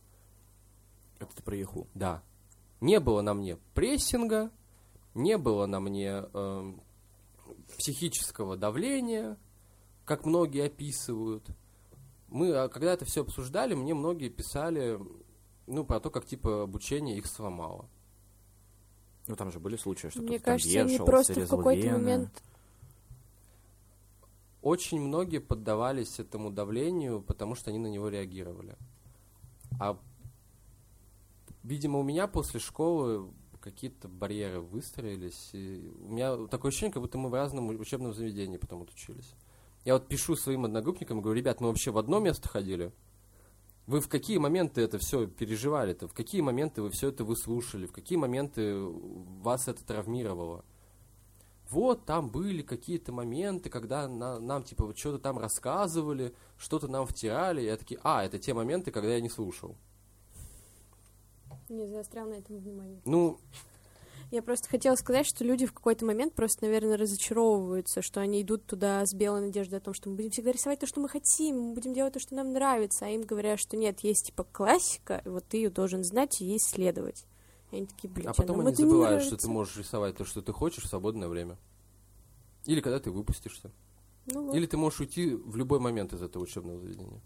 Это ты про Яху. Да. Не было на мне прессинга, не было на мне эм, психического давления, как многие описывают. Мы, а, когда это все обсуждали, мне многие писали, ну, про то, как, типа, обучение их сломало. Ну, там же были случаи, что Мне кто-то там кажется, они вешался, просто в какой-то вены. момент... Очень многие поддавались этому давлению, потому что они на него реагировали. А, видимо, у меня после школы какие-то барьеры выстроились. И у меня такое ощущение, как будто мы в разном учебном заведении потом вот учились. Я вот пишу своим одногруппникам и говорю, ребят, мы вообще в одно место ходили? Вы в какие моменты это все переживали-то? В какие моменты вы все это выслушали? В какие моменты вас это травмировало? Вот там были какие-то моменты, когда на- нам типа вот что-то там рассказывали, что-то нам втирали. Я такие, а, это те моменты, когда я не слушал. Не заострял на этом внимание. Ну, Я просто хотела сказать, что люди в какой-то момент просто, наверное, разочаровываются, что они идут туда с белой надеждой о том, что мы будем всегда рисовать то, что мы хотим, мы будем делать то, что нам нравится, а им говорят, что нет, есть типа классика, и вот ты ее должен знать и ей следовать. И они такие, блин, а потом нам они забывают, что нравится». ты можешь рисовать то, что ты хочешь в свободное время. Или когда ты выпустишься. Ну вот. Или ты можешь уйти в любой момент из этого учебного заведения.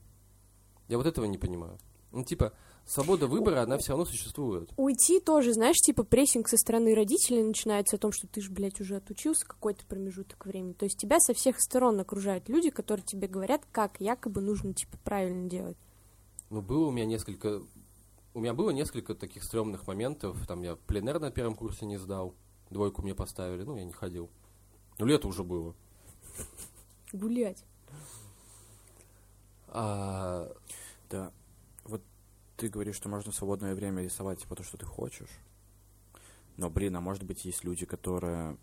Я вот этого не понимаю. Ну, типа, свобода выбора, она все равно существует. Уйти тоже, знаешь, типа прессинг со стороны родителей начинается о том, что ты же, блядь, уже отучился какой-то промежуток времени. То есть тебя со всех сторон окружают люди, которые тебе говорят, как якобы нужно, типа, правильно делать. Ну, было у меня несколько... У меня было несколько таких стрёмных моментов. Там я пленэр на первом курсе не сдал. Двойку мне поставили. Ну, я не ходил. Ну, лето уже было. Гулять. А, Да. Ты говоришь, что можно в свободное время рисовать типа то, что ты хочешь. Но, блин, а может быть, есть люди, которые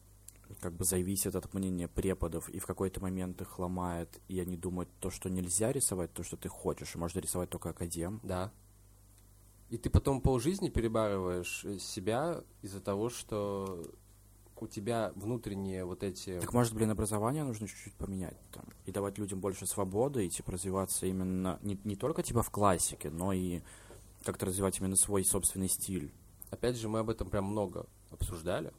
как бы зависят от мнения преподов, и в какой-то момент их ломает, и они думают, то, что нельзя рисовать, то, что ты хочешь, и можно рисовать только академ. да. И ты потом полжизни перебарываешь э, себя из-за того, что у тебя внутренние вот эти... Так может, блин, образование нужно чуть-чуть поменять там, и давать людям больше свободы, и типа развиваться именно не, не только типа в классике, но и как-то развивать именно свой собственный стиль. Опять же, мы об этом прям много обсуждали.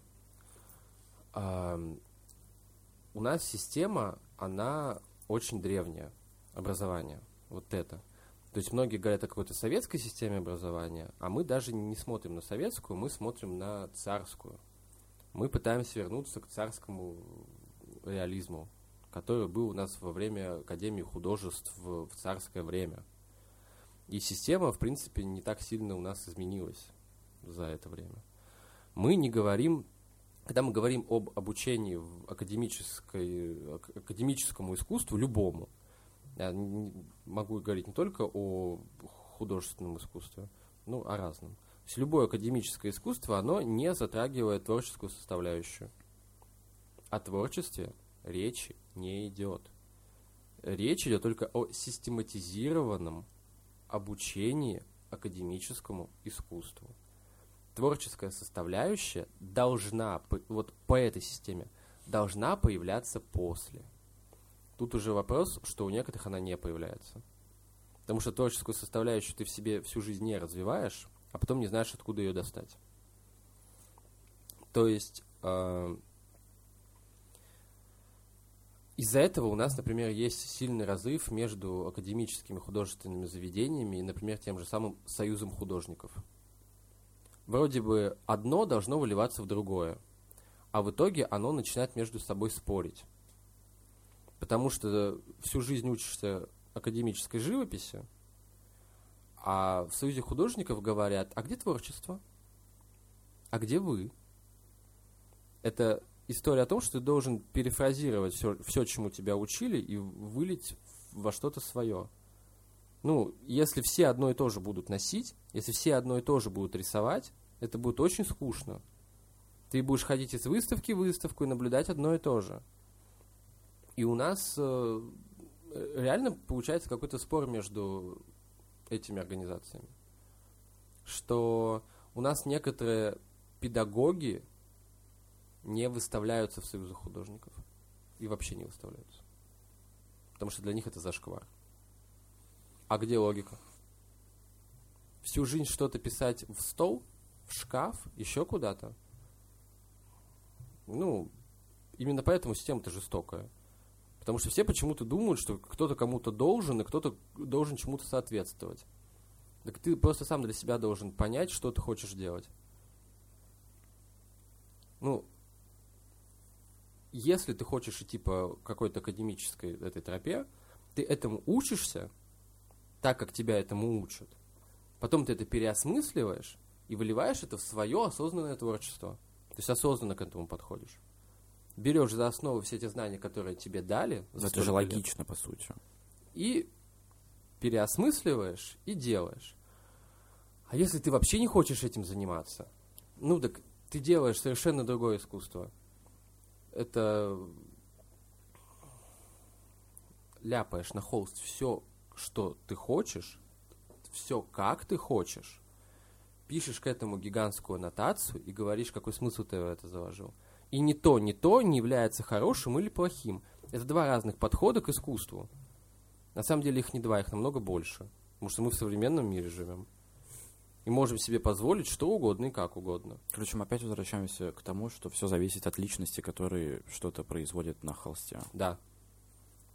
У нас система, она очень древняя, образование, вот это. То есть многие говорят о какой-то советской системе образования, а мы даже не смотрим на советскую, мы смотрим на царскую. Мы пытаемся вернуться к царскому реализму, который был у нас во время Академии художеств в царское время. И система, в принципе, не так сильно у нас изменилась за это время. Мы не говорим, когда мы говорим об обучении в академической, ак- академическому искусству, любому, я могу говорить не только о художественном искусстве, ну, о разном. То есть любое академическое искусство, оно не затрагивает творческую составляющую. О творчестве речи не идет. Речь идет только о систематизированном обучении академическому искусству. Творческая составляющая должна, вот по этой системе, должна появляться после. Тут уже вопрос, что у некоторых она не появляется. Потому что творческую составляющую ты в себе всю жизнь не развиваешь, а потом не знаешь, откуда ее достать. То есть э, из-за этого у нас, например, есть сильный разрыв между академическими художественными заведениями и, например, тем же самым союзом художников. Вроде бы одно должно выливаться в другое, а в итоге оно начинает между собой спорить. Потому что всю жизнь учишься академической живописи, а в Союзе художников говорят, а где творчество? А где вы? Это история о том, что ты должен перефразировать все, все, чему тебя учили, и вылить во что-то свое. Ну, если все одно и то же будут носить, если все одно и то же будут рисовать, это будет очень скучно. Ты будешь ходить из выставки в выставку и наблюдать одно и то же. И у нас э, реально получается какой-то спор между этими организациями. Что у нас некоторые педагоги не выставляются в союзах художников. И вообще не выставляются. Потому что для них это зашквар. А где логика? Всю жизнь что-то писать в стол, в шкаф, еще куда-то. Ну, именно поэтому система-то жестокая. Потому что все почему-то думают, что кто-то кому-то должен, и кто-то должен чему-то соответствовать. Так ты просто сам для себя должен понять, что ты хочешь делать. ну, если ты хочешь идти по какой-то академической этой тропе, ты этому учишься, так как тебя этому учат. Потом ты это переосмысливаешь и выливаешь это в свое осознанное творчество. То есть осознанно к этому подходишь. Берешь за основу все эти знания, которые тебе дали. Ну, Это же лет, логично, по сути. И переосмысливаешь и делаешь. А если ты вообще не хочешь этим заниматься, ну так ты делаешь совершенно другое искусство. Это ляпаешь на холст все, что ты хочешь, все, как ты хочешь, пишешь к этому гигантскую аннотацию и говоришь, какой смысл ты в это заложил. И ни то, ни то не является хорошим или плохим. Это два разных подхода к искусству. На самом деле их не два, их намного больше. Потому что мы в современном мире живем. И можем себе позволить что угодно и как угодно. Короче, мы опять возвращаемся к тому, что все зависит от личности, которые что-то производят на холсте. Да,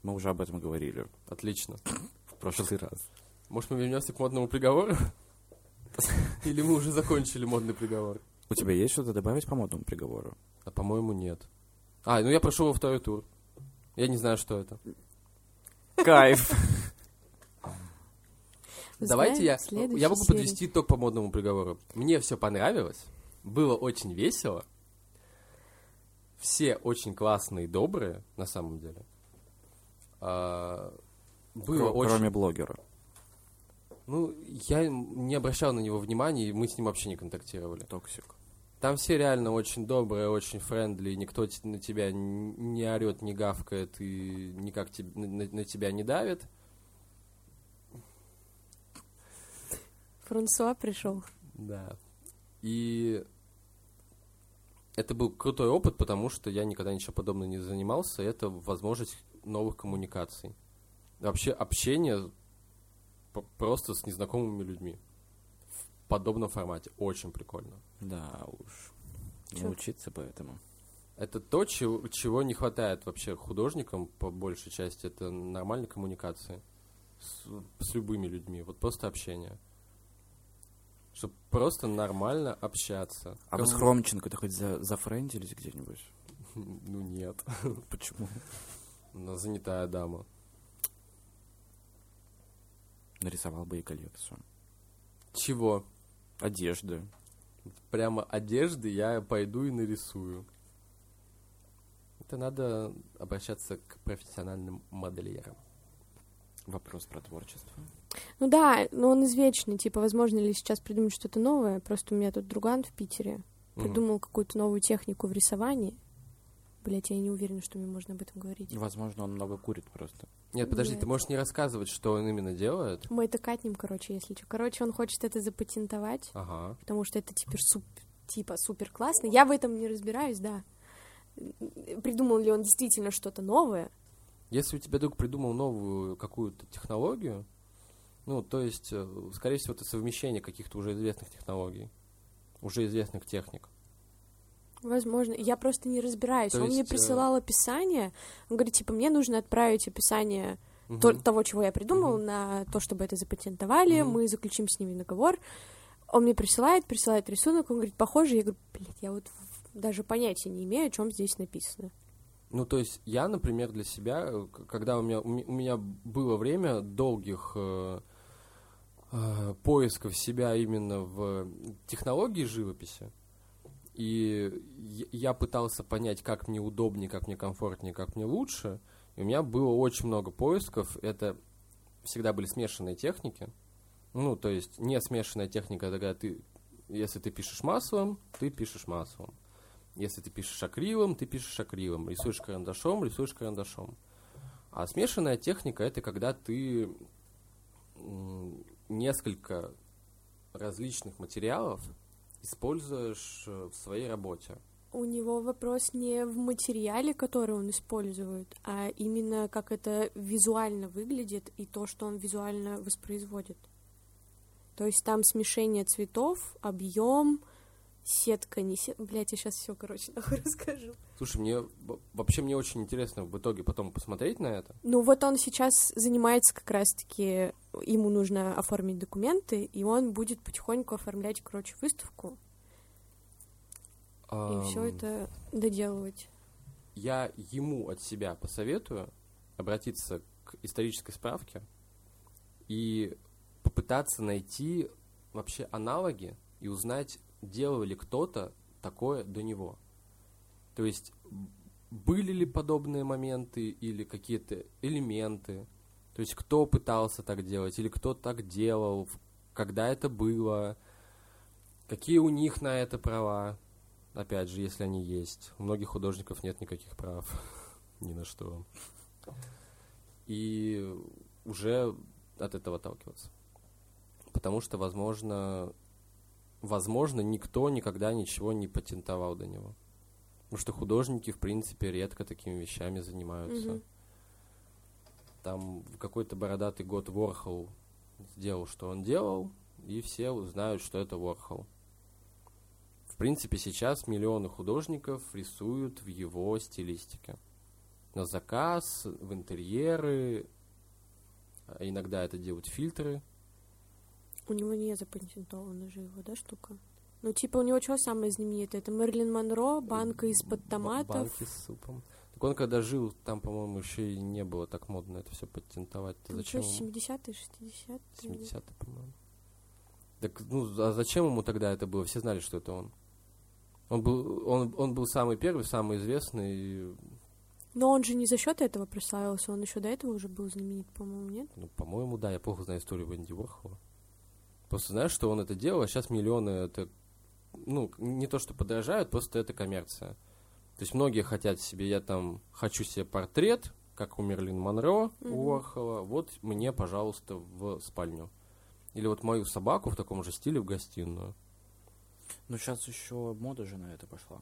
Мы уже об этом говорили отлично. в прошлый раз. Может, мы вернемся к модному приговору? Или мы уже закончили модный приговор? У тебя есть что-то добавить по модному приговору? А по-моему, нет. А, ну я прошел во второй тур. Я не знаю, что это. Кайф! Давайте я, я могу серии. подвести итог по модному приговору. Мне все понравилось, было очень весело. Все очень классные и добрые, на самом деле. А, было Кро- очень... Кроме блогера. Ну, я не обращал на него внимания, и мы с ним вообще не контактировали. Токсик. Там все реально очень добрые, очень friendly, никто на тебя не орет, не гавкает и никак на- на тебя не давит. Франсуа пришел. Да. И это был крутой опыт, потому что я никогда ничего подобного не занимался. и Это возможность новых коммуникаций. Вообще общение просто с незнакомыми людьми в подобном формате. Очень прикольно. Да уж. Чё? Научиться поэтому. Это то, чего, чего не хватает вообще художникам по большей части. Это нормальной коммуникации с, с любыми людьми. Вот просто общение. Чтобы просто нормально общаться. А вы с Хромченко-то хоть за, зафрендились где-нибудь? Ну нет. Почему? Она занятая дама. Нарисовал бы и коллекцию. Чего? Одежды. Прямо одежды я пойду и нарисую. Это надо обращаться к профессиональным модельерам. Вопрос про творчество. Ну да, но он извечный. Типа, возможно ли сейчас придумать что-то новое? Просто у меня тут друган в Питере придумал какую-то новую технику в рисовании. Блять, я не уверена, что мне можно об этом говорить. Возможно, он много курит просто. Нет, подожди, Нет. ты можешь не рассказывать, что он именно делает? Мы это катнем, короче, если что. Короче, он хочет это запатентовать, Ага. потому что это теперь суп, типа супер классно. Я в этом не разбираюсь, да. Придумал ли он действительно что-то новое? Если у тебя друг придумал новую какую-то технологию, ну, то есть, э, скорее всего, это совмещение каких-то уже известных технологий, уже известных техник. Возможно. Я просто не разбираюсь. То он мне есть, э, присылал описание. Он говорит, типа, мне нужно отправить описание Мгм. то- того, чего я придумал, Мгм. на то, чтобы это запатентовали. Мгм. Мы заключим с ними договор. Он мне присылает, присылает рисунок. Он говорит, похоже. Я говорю, блядь, я вот даже понятия не имею, о чем здесь написано. Ну, то есть, я, например, для себя, э, когда у меня, у ме- у меня было время долгих э, э, поисков себя именно в технологии живописи, и я- пытался понять, как мне удобнее, как мне комфортнее, как мне лучше, и у меня было очень много поисков, это всегда были смешанные техники, ну, то есть, не смешанная техника, это когда ты, если ты пишешь маслом, ты пишешь маслом. Если ты пишешь акрилом, ты пишешь акрилом. Рисуешь карандашом, рисуешь карандашом. А смешанная техника это когда ты несколько различных материалов используешь э, в своей работе. У него вопрос не в материале, который он использует, а именно как это визуально выглядит и то, что он визуально воспроизводит. То есть там смешение цветов, объем, сетка, не сетка. Блять, я сейчас все, короче, нахуй расскажу. Слушай, мне вообще мне очень интересно в итоге потом посмотреть на это. Ну вот он сейчас занимается как раз-таки, ему нужно оформить документы, и он будет потихоньку оформлять, короче, выставку. и все это доделывать. Я ему от себя посоветую обратиться к исторической справке и попытаться найти вообще аналоги и узнать, делал ли кто-то такое до него. То есть были ли подобные моменты или какие-то элементы. То есть кто пытался так делать или кто так делал, когда это было, какие у них на это права. Опять же, если они есть. У многих художников нет никаких прав ни на что. И уже от этого отталкиваться. Потому что, возможно, возможно, никто никогда ничего не патентовал до него. Потому что художники, в принципе, редко такими вещами занимаются. Мгм. Там в какой-то бородатый год Ворхол сделал, что он делал, и все узнают, что это Ворхол. В принципе, сейчас миллионы художников рисуют в его стилистике. На заказ, в интерьеры, а иногда это делают фильтры. У него не запатентована же его, да, штука? Ну, типа, у него что самое знаменитое? Это Мерлин Монро, банка из-под томатов. Банки с супом. Так он когда жил, там, по-моему, еще и не было так модно это все патентовать. Там Зачем что, ему? 70-е, 60-е? 70 по-моему. Так, ну, а зачем ему тогда это было? Все знали, что это он. Он был, он, он был самый первый, самый известный. Но он же не за счет этого прославился, он еще до этого уже был знаменит, по-моему, нет? Ну, по-моему, да, я плохо знаю историю Энди Уорхола. Просто знаешь, что он это делал, а сейчас миллионы это, ну, не то, что подражают, просто это коммерция. То есть многие хотят себе, я там хочу себе портрет, как у Мерлин Монро, Мгм. у Уорхола, вот мне, пожалуйста, в спальню. Или вот мою собаку в таком же стиле в гостиную. Ну, сейчас еще мода же на это пошла.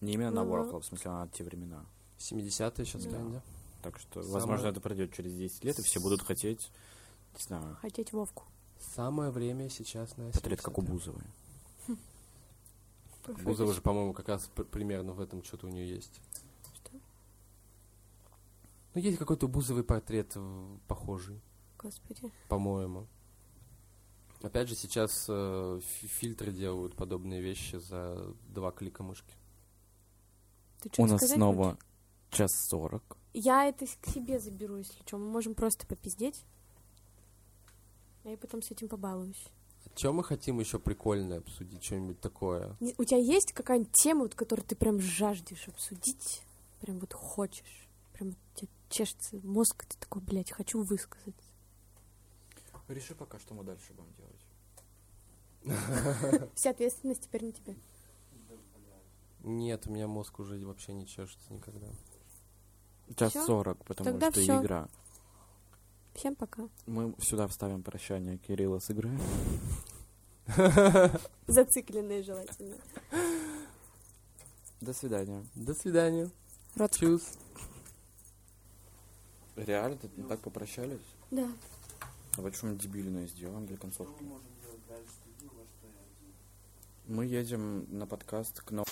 Не именно на Ага. Warhol, в смысле, на те времена. 70-е сейчас Да. глянь, да? Так что, Самое- возможно, это пройдет через 10 лет, и все будут хотеть, не знаю, Хотеть Вовку. Самое время сейчас на портрет как у 70-е. Бузовой. Бузова же, по-моему, как раз пр- примерно в этом что-то у нее есть. Что? Ну, есть какой-то Бузовый портрет э, похожий, Господи. по-моему. Опять же, сейчас э, фи- фильтры делают подобные вещи за два клика мышки. Ты что У нас снова хочешь? час сорок. Я это к себе заберу, если что. Мы можем просто попиздеть. А я потом с этим побалуюсь. Чем мы хотим еще прикольное обсудить? Что-нибудь такое? Не- У тебя есть какая-нибудь тема, вот, которую ты прям жаждешь обсудить? Прям вот хочешь? Прям вот тебе чешется мозг, ты такой, блядь, хочу высказать. Реши пока, что мы дальше будем делать. Вся ответственность теперь на тебе. Нет, у меня мозг уже вообще не чешется никогда. Час сорок, потому Тогда что всё. игра. Всем пока. Мы сюда вставим прощание Кирилла с игры. Зацикленные желательно. До свидания. До свидания. Рот. Чус. Реально, тут так попрощались? Да. Давай что-нибудь дебильное сделаем для концовки. Мы едем на подкаст к новому...